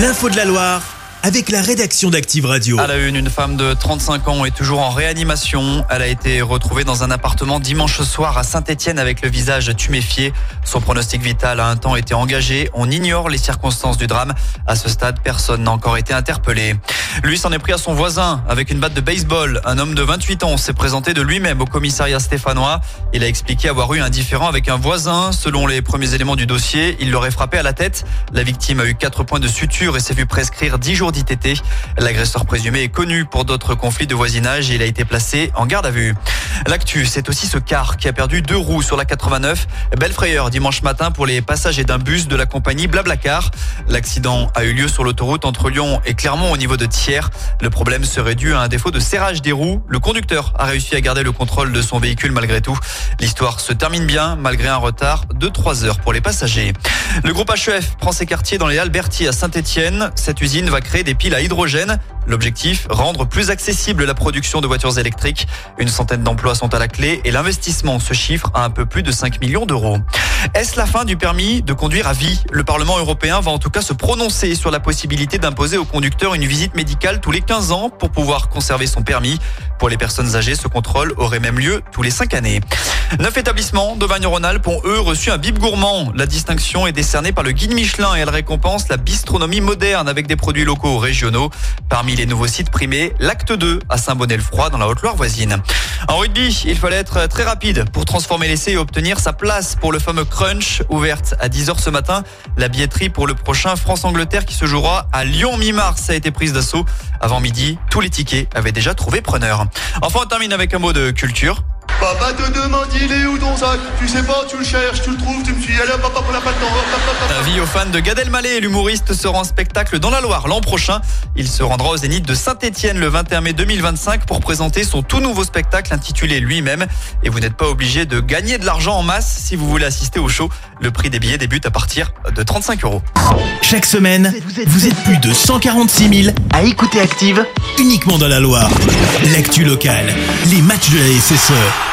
L'info de la Loire avec la rédaction d'Active Radio. À la une, une femme de 35 ans est toujours en réanimation. Elle a été retrouvée dans un appartement dimanche soir à Saint-Etienne avec le visage tuméfié. Son pronostic vital a un temps été engagé. On ignore les circonstances du drame. À ce stade, personne n'a encore été interpellé. Lui s'en est pris à son voisin avec une batte de baseball. Un homme de 28 ans s'est présenté de lui-même au commissariat stéphanois. Il a expliqué avoir eu un différend avec un voisin. Selon les premiers éléments du dossier, il l'aurait frappé à la tête. La victime a eu 4 points de suture et s'est vu prescrire 10 jours d'ITT. L'agresseur présumé est connu pour d'autres conflits de voisinage et il a été placé en garde à vue. L'actu, c'est aussi ce car qui a perdu deux roues sur la 89. Belle frayeur dimanche matin pour les passagers d'un bus de la compagnie Blablacar. L'accident a eu lieu sur l'autoroute entre Lyon et Clermont au niveau de Thiers. Le problème serait dû à un défaut de serrage des roues. Le conducteur a réussi à garder le contrôle de son véhicule malgré tout. L'histoire se termine bien malgré un retard de 3 heures pour les passagers. Le groupe HEF prend ses quartiers dans les Albertis à Saint-Etienne. Cette usine va créer des piles à hydrogène. L'objectif, rendre plus accessible la production de voitures électriques. Une centaine d'emplois sont à la clé et l'investissement se chiffre à un peu plus de 5 millions d'euros. Est-ce la fin du permis de conduire à vie? Le Parlement européen va en tout cas se prononcer sur la possibilité d'imposer aux conducteurs une visite médicale tous les 15 ans pour pouvoir conserver son permis. Pour les personnes âgées, ce contrôle aurait même lieu tous les 5 années. Neuf établissements d'Auvergne-Rhône-Alpes ont eux reçu un bib gourmand. La distinction est décernée par le guide Michelin et elle récompense la bistronomie moderne avec des produits locaux régionaux. Parmi les nouveaux sites primés, l'acte 2 à Saint-Bonnet-le-Froid dans la Haute-Loire voisine. En rugby, il fallait être très rapide pour transformer l'essai et obtenir sa place pour le fameux crunch ouverte à 10h ce matin. La billetterie pour le prochain France-Angleterre qui se jouera à Lyon mi-mars a été prise d'assaut. Avant midi, tous les tickets avaient déjà trouvé preneur. Enfin, on termine avec un mot de culture. Papa te demande il est où ton sac Tu sais pas, tu le cherches, tu le trouves, tu me suis allez papa pour la pas le temps. Avis aux fans de Gad Elmaleh, l'humoriste sera en spectacle dans la Loire l'an prochain. Il se rendra au Zénith de Saint-Etienne le 21 mai 2025 pour présenter son tout nouveau spectacle intitulé lui-même. Et vous n'êtes pas obligé de gagner de l'argent en masse si vous voulez assister au show. Le prix des billets débute à partir de 35 euros. Chaque semaine, vous êtes plus de 146 000 à écouter Active uniquement dans la Loire. L'actu locale, les matchs de la SSE,